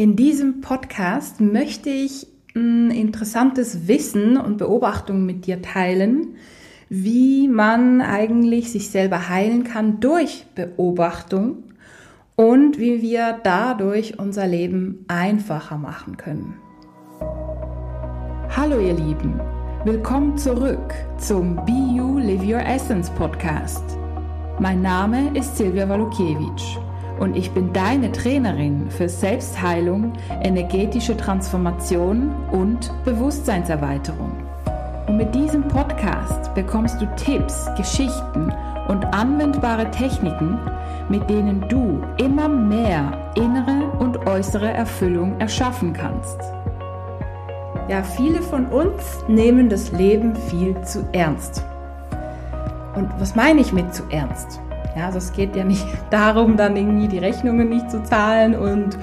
In diesem Podcast möchte ich ein interessantes Wissen und Beobachtungen mit dir teilen, wie man eigentlich sich selber heilen kann durch Beobachtung und wie wir dadurch unser Leben einfacher machen können. Hallo ihr Lieben, willkommen zurück zum Be You Live Your Essence Podcast. Mein Name ist Silvia Walukiewicz und ich bin deine Trainerin für Selbstheilung, energetische Transformation und Bewusstseinserweiterung. Und mit diesem Podcast bekommst du Tipps, Geschichten und anwendbare Techniken, mit denen du immer mehr innere und äußere Erfüllung erschaffen kannst. Ja, viele von uns nehmen das Leben viel zu ernst. Und was meine ich mit zu ernst? Ja, also es geht ja nicht darum, dann irgendwie die Rechnungen nicht zu zahlen und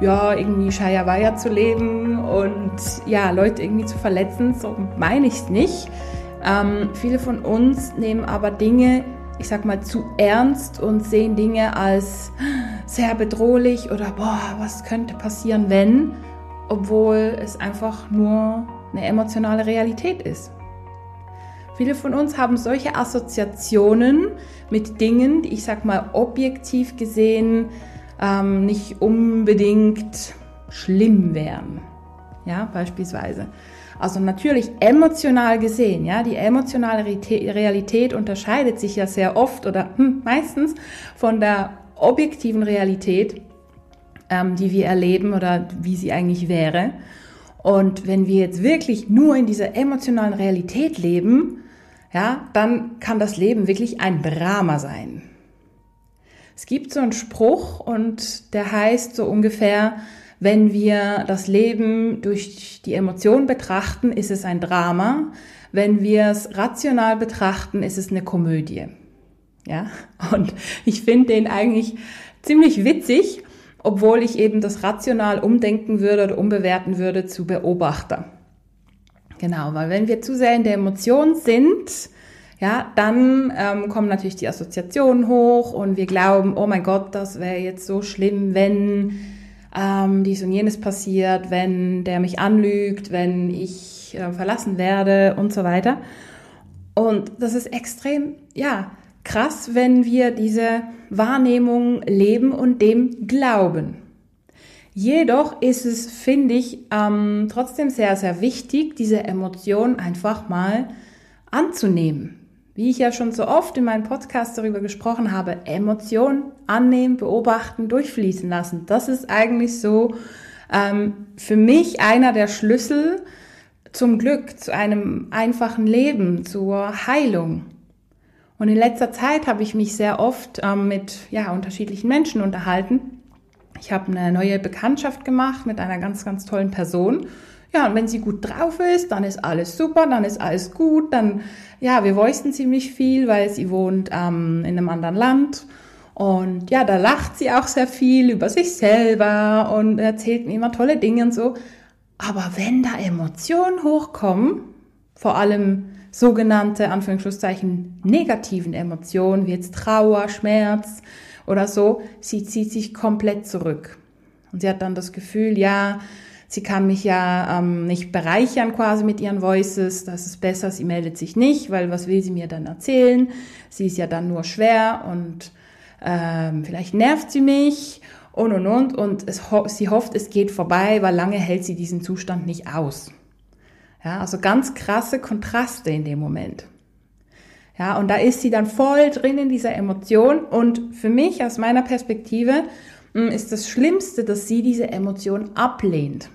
ja, irgendwie Shaya zu leben und ja, Leute irgendwie zu verletzen, so meine ich es nicht. Ähm, viele von uns nehmen aber Dinge, ich sag mal, zu ernst und sehen Dinge als sehr bedrohlich oder boah, was könnte passieren, wenn, obwohl es einfach nur eine emotionale Realität ist. Viele von uns haben solche Assoziationen mit Dingen, die ich sag mal objektiv gesehen ähm, nicht unbedingt schlimm wären. Ja, beispielsweise. Also natürlich emotional gesehen, ja, die emotionale Realität unterscheidet sich ja sehr oft oder hm, meistens von der objektiven Realität, ähm, die wir erleben oder wie sie eigentlich wäre. Und wenn wir jetzt wirklich nur in dieser emotionalen Realität leben, ja, dann kann das Leben wirklich ein Drama sein. Es gibt so einen Spruch und der heißt so ungefähr, wenn wir das Leben durch die Emotionen betrachten, ist es ein Drama. Wenn wir es rational betrachten, ist es eine Komödie. Ja, und ich finde den eigentlich ziemlich witzig, obwohl ich eben das rational umdenken würde oder umbewerten würde zu Beobachter. Genau, weil wenn wir zu sehr in der Emotion sind, ja, dann ähm, kommen natürlich die Assoziationen hoch und wir glauben, oh mein Gott, das wäre jetzt so schlimm, wenn ähm, dies und jenes passiert, wenn der mich anlügt, wenn ich äh, verlassen werde und so weiter. Und das ist extrem, ja, krass, wenn wir diese Wahrnehmung leben und dem glauben. Jedoch ist es, finde ich, ähm, trotzdem sehr, sehr wichtig, diese Emotion einfach mal anzunehmen. Wie ich ja schon so oft in meinem Podcast darüber gesprochen habe, Emotionen annehmen, beobachten, durchfließen lassen. Das ist eigentlich so ähm, für mich einer der Schlüssel zum Glück, zu einem einfachen Leben, zur Heilung. Und in letzter Zeit habe ich mich sehr oft ähm, mit ja, unterschiedlichen Menschen unterhalten ich habe eine neue Bekanntschaft gemacht mit einer ganz, ganz tollen Person. Ja, und wenn sie gut drauf ist, dann ist alles super, dann ist alles gut, dann, ja, wir voicen ziemlich viel, weil sie wohnt ähm, in einem anderen Land. Und ja, da lacht sie auch sehr viel über sich selber und erzählt mir immer tolle Dinge und so. Aber wenn da Emotionen hochkommen, vor allem sogenannte, Anführungsschlusszeichen, negativen Emotionen, wie jetzt Trauer, Schmerz, oder so, sie zieht sich komplett zurück. Und sie hat dann das Gefühl, ja, sie kann mich ja ähm, nicht bereichern quasi mit ihren Voices, das ist besser, sie meldet sich nicht, weil was will sie mir dann erzählen? Sie ist ja dann nur schwer und ähm, vielleicht nervt sie mich und und und und es, sie hofft, es geht vorbei, weil lange hält sie diesen Zustand nicht aus. Ja, also ganz krasse Kontraste in dem Moment. Ja, und da ist sie dann voll drin in dieser Emotion. Und für mich, aus meiner Perspektive, mm, ist das Schlimmste, dass sie diese Emotion ablehnt.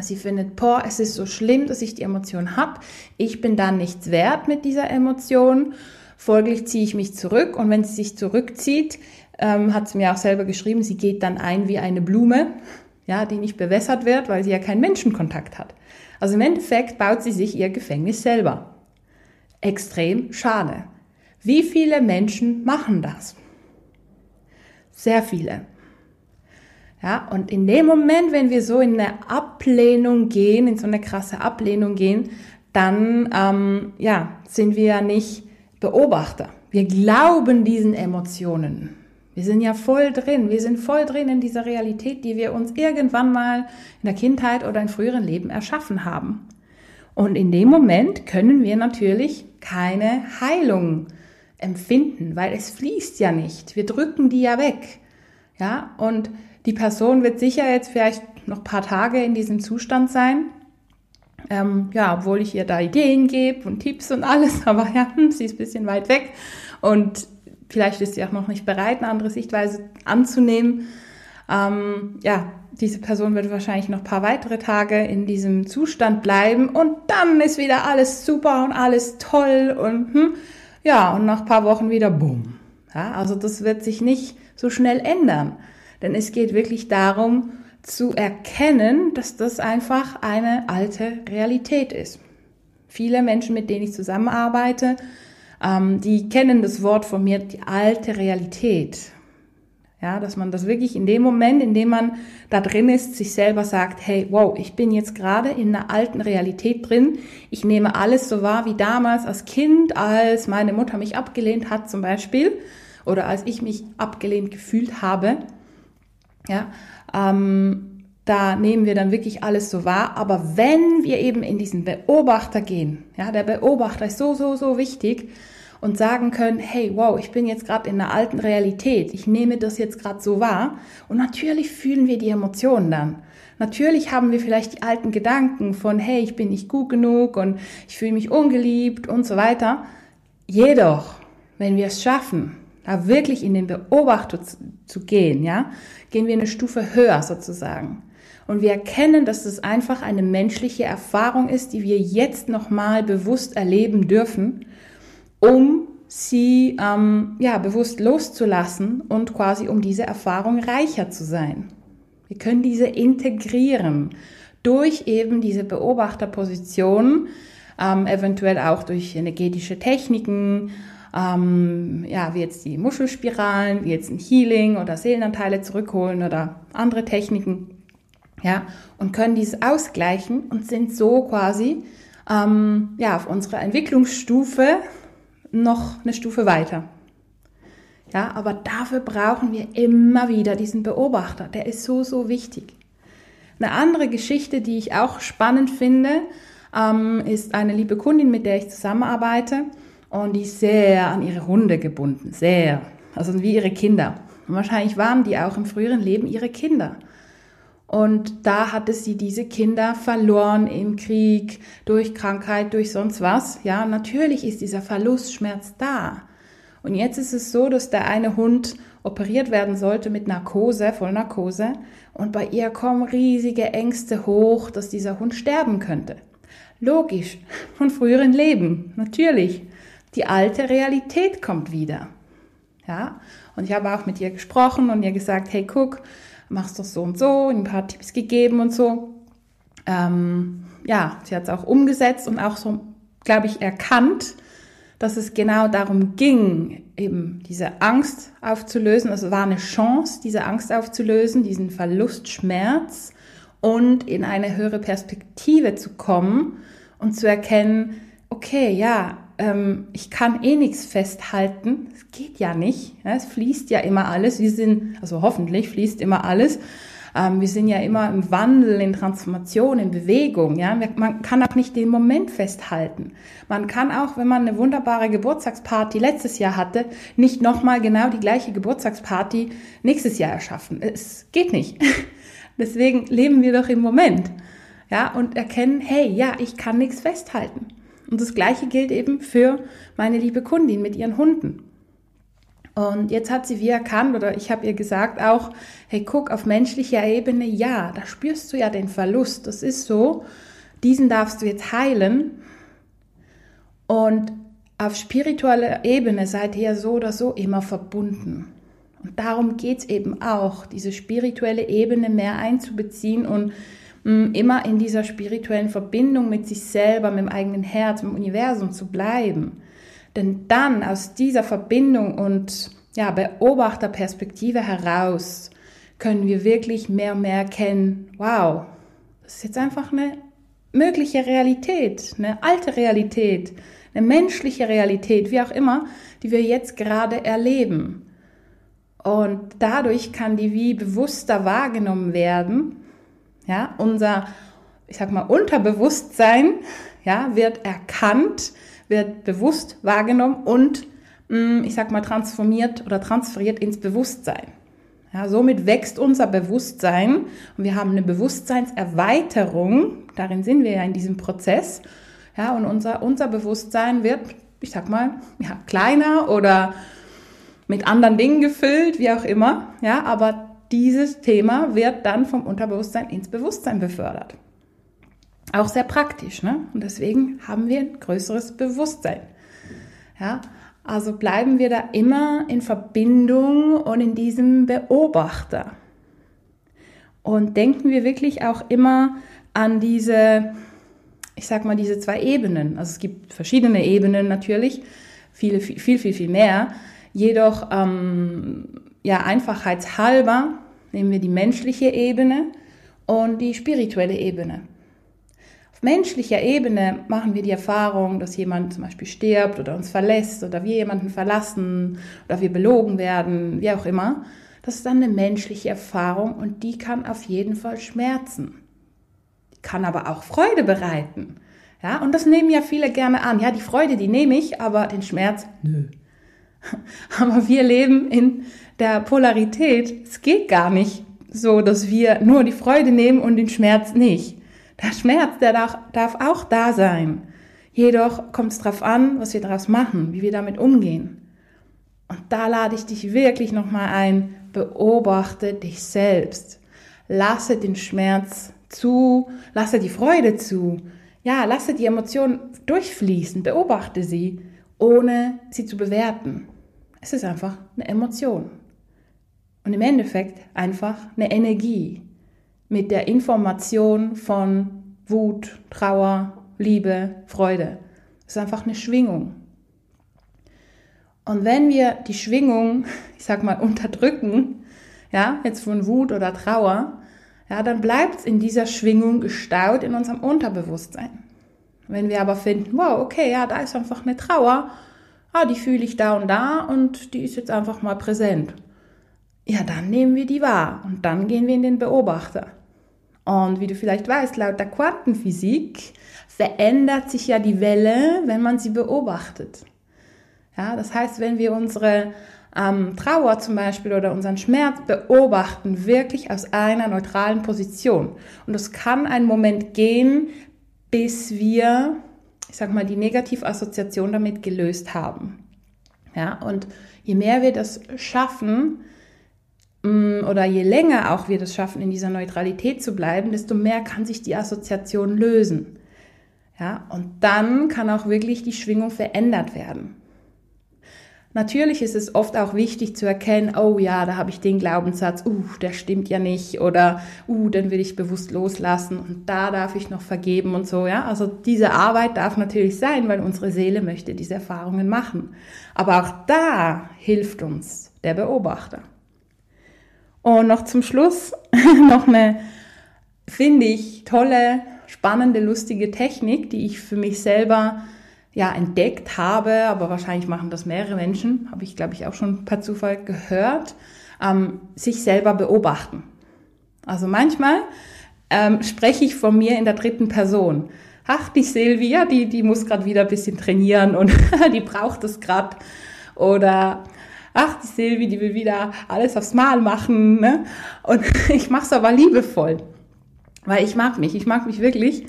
Sie findet, boah, es ist so schlimm, dass ich die Emotion habe. Ich bin dann nichts wert mit dieser Emotion. Folglich ziehe ich mich zurück. Und wenn sie sich zurückzieht, ähm, hat sie mir auch selber geschrieben, sie geht dann ein wie eine Blume, ja, die nicht bewässert wird, weil sie ja keinen Menschenkontakt hat. Also im Endeffekt baut sie sich ihr Gefängnis selber extrem schade. Wie viele Menschen machen das? Sehr viele. Ja, und in dem Moment, wenn wir so in eine Ablehnung gehen, in so eine krasse Ablehnung gehen, dann ähm, ja, sind wir ja nicht Beobachter. Wir glauben diesen Emotionen. Wir sind ja voll drin. Wir sind voll drin in dieser Realität, die wir uns irgendwann mal in der Kindheit oder in früheren Leben erschaffen haben. Und in dem Moment können wir natürlich keine Heilung empfinden, weil es fließt ja nicht. Wir drücken die ja weg. Ja, und die Person wird sicher jetzt vielleicht noch ein paar Tage in diesem Zustand sein. Ähm, ja, obwohl ich ihr da Ideen gebe und Tipps und alles, aber ja, sie ist ein bisschen weit weg und vielleicht ist sie auch noch nicht bereit, eine andere Sichtweise anzunehmen. Ähm, ja, diese Person wird wahrscheinlich noch ein paar weitere Tage in diesem Zustand bleiben und dann ist wieder alles super und alles toll und hm, ja, und nach ein paar Wochen wieder bumm. Ja, also das wird sich nicht so schnell ändern. Denn es geht wirklich darum, zu erkennen, dass das einfach eine alte Realität ist. Viele Menschen, mit denen ich zusammenarbeite, ähm, die kennen das Wort von mir, die alte Realität. Ja, dass man das wirklich in dem Moment, in dem man da drin ist, sich selber sagt, hey, wow, ich bin jetzt gerade in einer alten Realität drin. Ich nehme alles so wahr wie damals als Kind, als meine Mutter mich abgelehnt hat zum Beispiel oder als ich mich abgelehnt gefühlt habe. Ja, ähm, da nehmen wir dann wirklich alles so wahr. Aber wenn wir eben in diesen Beobachter gehen, ja, der Beobachter ist so, so, so wichtig und sagen können, hey, wow, ich bin jetzt gerade in einer alten Realität, ich nehme das jetzt gerade so wahr. Und natürlich fühlen wir die Emotionen dann. Natürlich haben wir vielleicht die alten Gedanken von, hey, ich bin nicht gut genug und ich fühle mich ungeliebt und so weiter. Jedoch, wenn wir es schaffen, da wirklich in den Beobachter zu, zu gehen, ja, gehen wir eine Stufe höher sozusagen. Und wir erkennen, dass das einfach eine menschliche Erfahrung ist, die wir jetzt nochmal bewusst erleben dürfen, um sie ähm, ja, bewusst loszulassen und quasi um diese Erfahrung reicher zu sein. Wir können diese integrieren durch eben diese Beobachterposition, ähm, eventuell auch durch energetische Techniken, ähm, ja, wie jetzt die Muschelspiralen, wie jetzt ein Healing oder Seelenanteile zurückholen oder andere Techniken, ja, und können dies ausgleichen und sind so quasi, ähm, ja, auf unserer Entwicklungsstufe noch eine Stufe weiter. Ja, aber dafür brauchen wir immer wieder diesen Beobachter. Der ist so, so wichtig. Eine andere Geschichte, die ich auch spannend finde, ähm, ist eine liebe Kundin, mit der ich zusammenarbeite und die ist sehr an ihre Hunde gebunden, sehr. Also wie ihre Kinder. Und wahrscheinlich waren die auch im früheren Leben ihre Kinder. Und da hatte sie diese Kinder verloren im Krieg, durch Krankheit, durch sonst was. Ja, natürlich ist dieser Verlustschmerz da. Und jetzt ist es so, dass der eine Hund operiert werden sollte mit Narkose, Vollnarkose. Und bei ihr kommen riesige Ängste hoch, dass dieser Hund sterben könnte. Logisch, von früheren Leben, natürlich die alte Realität kommt wieder. Ja, und ich habe auch mit ihr gesprochen und ihr gesagt, hey, guck, machst doch so und so, ein paar Tipps gegeben und so. Ähm, ja, sie hat es auch umgesetzt und auch so, glaube ich, erkannt, dass es genau darum ging, eben diese Angst aufzulösen. Also es war eine Chance, diese Angst aufzulösen, diesen Verlustschmerz und in eine höhere Perspektive zu kommen und zu erkennen, okay, ja, ähm, ich kann eh nichts festhalten. Es geht ja nicht. Ja, es fließt ja immer alles. Wir sind, also hoffentlich fließt immer alles. Ähm, wir sind ja immer im Wandel, in Transformation, in Bewegung. Ja, man kann auch nicht den Moment festhalten. Man kann auch, wenn man eine wunderbare Geburtstagsparty letztes Jahr hatte, nicht nochmal genau die gleiche Geburtstagsparty nächstes Jahr erschaffen. Es geht nicht. Deswegen leben wir doch im Moment. Ja, und erkennen, hey, ja, ich kann nichts festhalten. Und das Gleiche gilt eben für meine liebe Kundin mit ihren Hunden. Und jetzt hat sie wie erkannt, oder ich habe ihr gesagt auch, hey, guck, auf menschlicher Ebene, ja, da spürst du ja den Verlust. Das ist so, diesen darfst du jetzt heilen. Und auf spiritueller Ebene seid ihr so oder so immer verbunden. Und darum geht es eben auch, diese spirituelle Ebene mehr einzubeziehen und immer in dieser spirituellen Verbindung mit sich selber, mit dem eigenen Herz, mit dem Universum zu bleiben. Denn dann aus dieser Verbindung und ja, Beobachterperspektive heraus können wir wirklich mehr und mehr erkennen, wow, das ist jetzt einfach eine mögliche Realität, eine alte Realität, eine menschliche Realität, wie auch immer, die wir jetzt gerade erleben. Und dadurch kann die wie bewusster wahrgenommen werden. Ja, unser, ich sag mal, Unterbewusstsein, ja, wird erkannt, wird bewusst wahrgenommen und, mm, ich sag mal, transformiert oder transferiert ins Bewusstsein. Ja, somit wächst unser Bewusstsein und wir haben eine Bewusstseinserweiterung. Darin sind wir ja in diesem Prozess. Ja, und unser, unser Bewusstsein wird, ich sag mal, ja, kleiner oder mit anderen Dingen gefüllt, wie auch immer. Ja, aber dieses Thema wird dann vom Unterbewusstsein ins Bewusstsein befördert. Auch sehr praktisch, ne? Und deswegen haben wir ein größeres Bewusstsein. Ja, also bleiben wir da immer in Verbindung und in diesem Beobachter. Und denken wir wirklich auch immer an diese, ich sag mal, diese zwei Ebenen. Also es gibt verschiedene Ebenen natürlich, viele, viel, viel, viel, mehr. Jedoch, ähm, ja, einfachheitshalber nehmen wir die menschliche Ebene und die spirituelle Ebene menschlicher Ebene machen wir die Erfahrung, dass jemand zum Beispiel stirbt oder uns verlässt oder wir jemanden verlassen oder wir belogen werden, wie auch immer. Das ist dann eine menschliche Erfahrung und die kann auf jeden Fall schmerzen. Die kann aber auch Freude bereiten. Ja, und das nehmen ja viele gerne an. Ja, die Freude, die nehme ich, aber den Schmerz, nö. Aber wir leben in der Polarität. Es geht gar nicht so, dass wir nur die Freude nehmen und den Schmerz nicht. Der Schmerz, der darf auch da sein. Jedoch kommt es darauf an, was wir daraus machen, wie wir damit umgehen. Und da lade ich dich wirklich nochmal ein, beobachte dich selbst. Lasse den Schmerz zu, lasse die Freude zu. Ja, lasse die Emotionen durchfließen, beobachte sie, ohne sie zu bewerten. Es ist einfach eine Emotion. Und im Endeffekt einfach eine Energie mit der Information von Wut, Trauer, Liebe, Freude. Es ist einfach eine Schwingung. Und wenn wir die Schwingung, ich sag mal, unterdrücken, ja, jetzt von Wut oder Trauer, ja, dann bleibt es in dieser Schwingung gestaut in unserem Unterbewusstsein. Wenn wir aber finden, wow, okay, ja, da ist einfach eine Trauer, ah, die fühle ich da und da und die ist jetzt einfach mal präsent ja, dann nehmen wir die wahr und dann gehen wir in den Beobachter. Und wie du vielleicht weißt, laut der Quantenphysik verändert sich ja die Welle, wenn man sie beobachtet. Ja, das heißt, wenn wir unsere ähm, Trauer zum Beispiel oder unseren Schmerz beobachten, wirklich aus einer neutralen Position. Und es kann einen Moment gehen, bis wir, ich sag mal, die Negativassoziation damit gelöst haben. Ja, und je mehr wir das schaffen, oder je länger auch wir das schaffen, in dieser Neutralität zu bleiben, desto mehr kann sich die Assoziation lösen. Ja, und dann kann auch wirklich die Schwingung verändert werden. Natürlich ist es oft auch wichtig zu erkennen, oh ja, da habe ich den Glaubenssatz, uh, der stimmt ja nicht oder uh, den will ich bewusst loslassen und da darf ich noch vergeben und so, ja. Also diese Arbeit darf natürlich sein, weil unsere Seele möchte diese Erfahrungen machen. Aber auch da hilft uns der Beobachter. Und noch zum Schluss noch eine, finde ich, tolle, spannende, lustige Technik, die ich für mich selber ja entdeckt habe, aber wahrscheinlich machen das mehrere Menschen, habe ich glaube ich auch schon per Zufall gehört, ähm, sich selber beobachten. Also manchmal ähm, spreche ich von mir in der dritten Person. Ach, die Silvia, die, die muss gerade wieder ein bisschen trainieren und die braucht es gerade. Oder ach, die Silvi, die will wieder alles aufs Mal machen. Ne? Und ich mache es aber liebevoll, weil ich mag mich, ich mag mich wirklich.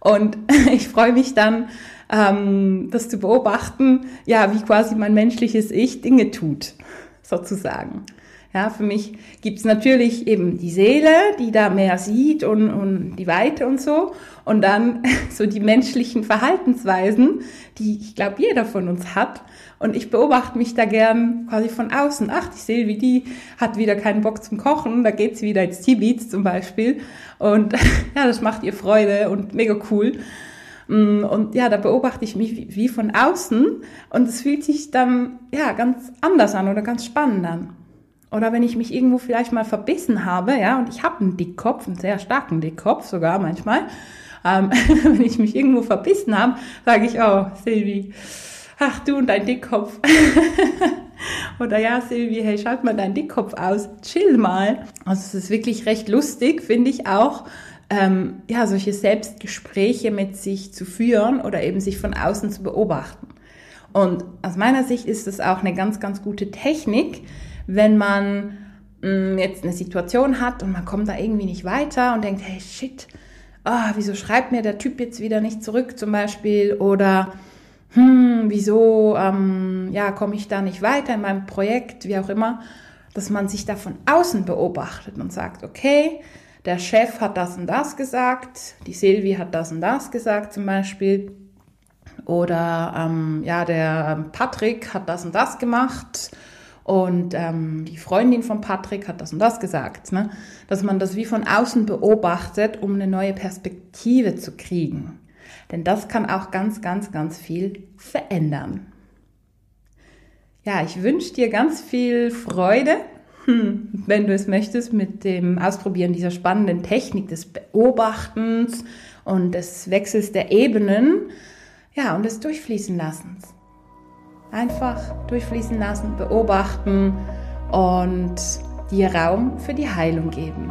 Und ich freue mich dann, ähm, das zu beobachten, ja, wie quasi mein menschliches Ich Dinge tut, sozusagen. Ja, für mich gibt's natürlich eben die Seele, die da mehr sieht und, und die Weite und so. Und dann so die menschlichen Verhaltensweisen, die ich glaube jeder von uns hat. Und ich beobachte mich da gern quasi von außen. Ach, die Silvi, die hat wieder keinen Bock zum Kochen. Da geht sie wieder ins Tibet zum Beispiel. Und ja, das macht ihr Freude und mega cool. Mm, und ja, da beobachte ich mich wie von außen. Und es fühlt sich dann ja ganz anders an oder ganz spannend an. Oder wenn ich mich irgendwo vielleicht mal verbissen habe, ja, und ich habe einen Dickkopf, einen sehr starken Dickkopf sogar manchmal. Ähm, wenn ich mich irgendwo verbissen habe, sage ich, oh, Silvi, ach du und dein Dickkopf. Oder ja, Silvi, hey, schalt mal deinen Dickkopf aus, chill mal. Also es ist wirklich recht lustig, finde ich auch, ähm, ja, solche Selbstgespräche mit sich zu führen oder eben sich von außen zu beobachten. Und aus meiner Sicht ist das auch eine ganz, ganz gute Technik, wenn man mh, mm, jetzt eine Situation hat und man kommt da irgendwie nicht weiter und denkt, hey, shit, oh, wieso schreibt mir der Typ jetzt wieder nicht zurück zum Beispiel oder hm, wieso ähm, ja, komme ich da nicht weiter in meinem Projekt, wie auch immer, dass man sich da von außen beobachtet und sagt, okay, der Chef hat das und das gesagt, die Silvi hat das und das gesagt zum Beispiel. Oder ähm, ja, der Patrick hat das und das gemacht und ähm, die Freundin von Patrick hat das und das gesagt. Ne? Dass man das wie von außen beobachtet, um eine neue Perspektive zu kriegen. Denn das kann auch ganz, ganz, ganz viel verändern. Ja, ich wünsche dir ganz viel Freude hm, wenn du es möchtest, mit dem Ausprobieren dieser spannenden Technik des Beobachtens und des Wechsels der Ebenen, ja, und des Durchfließen Lassens. Einfach durchfließen lassen, beobachten und dir Raum für die Heilung geben.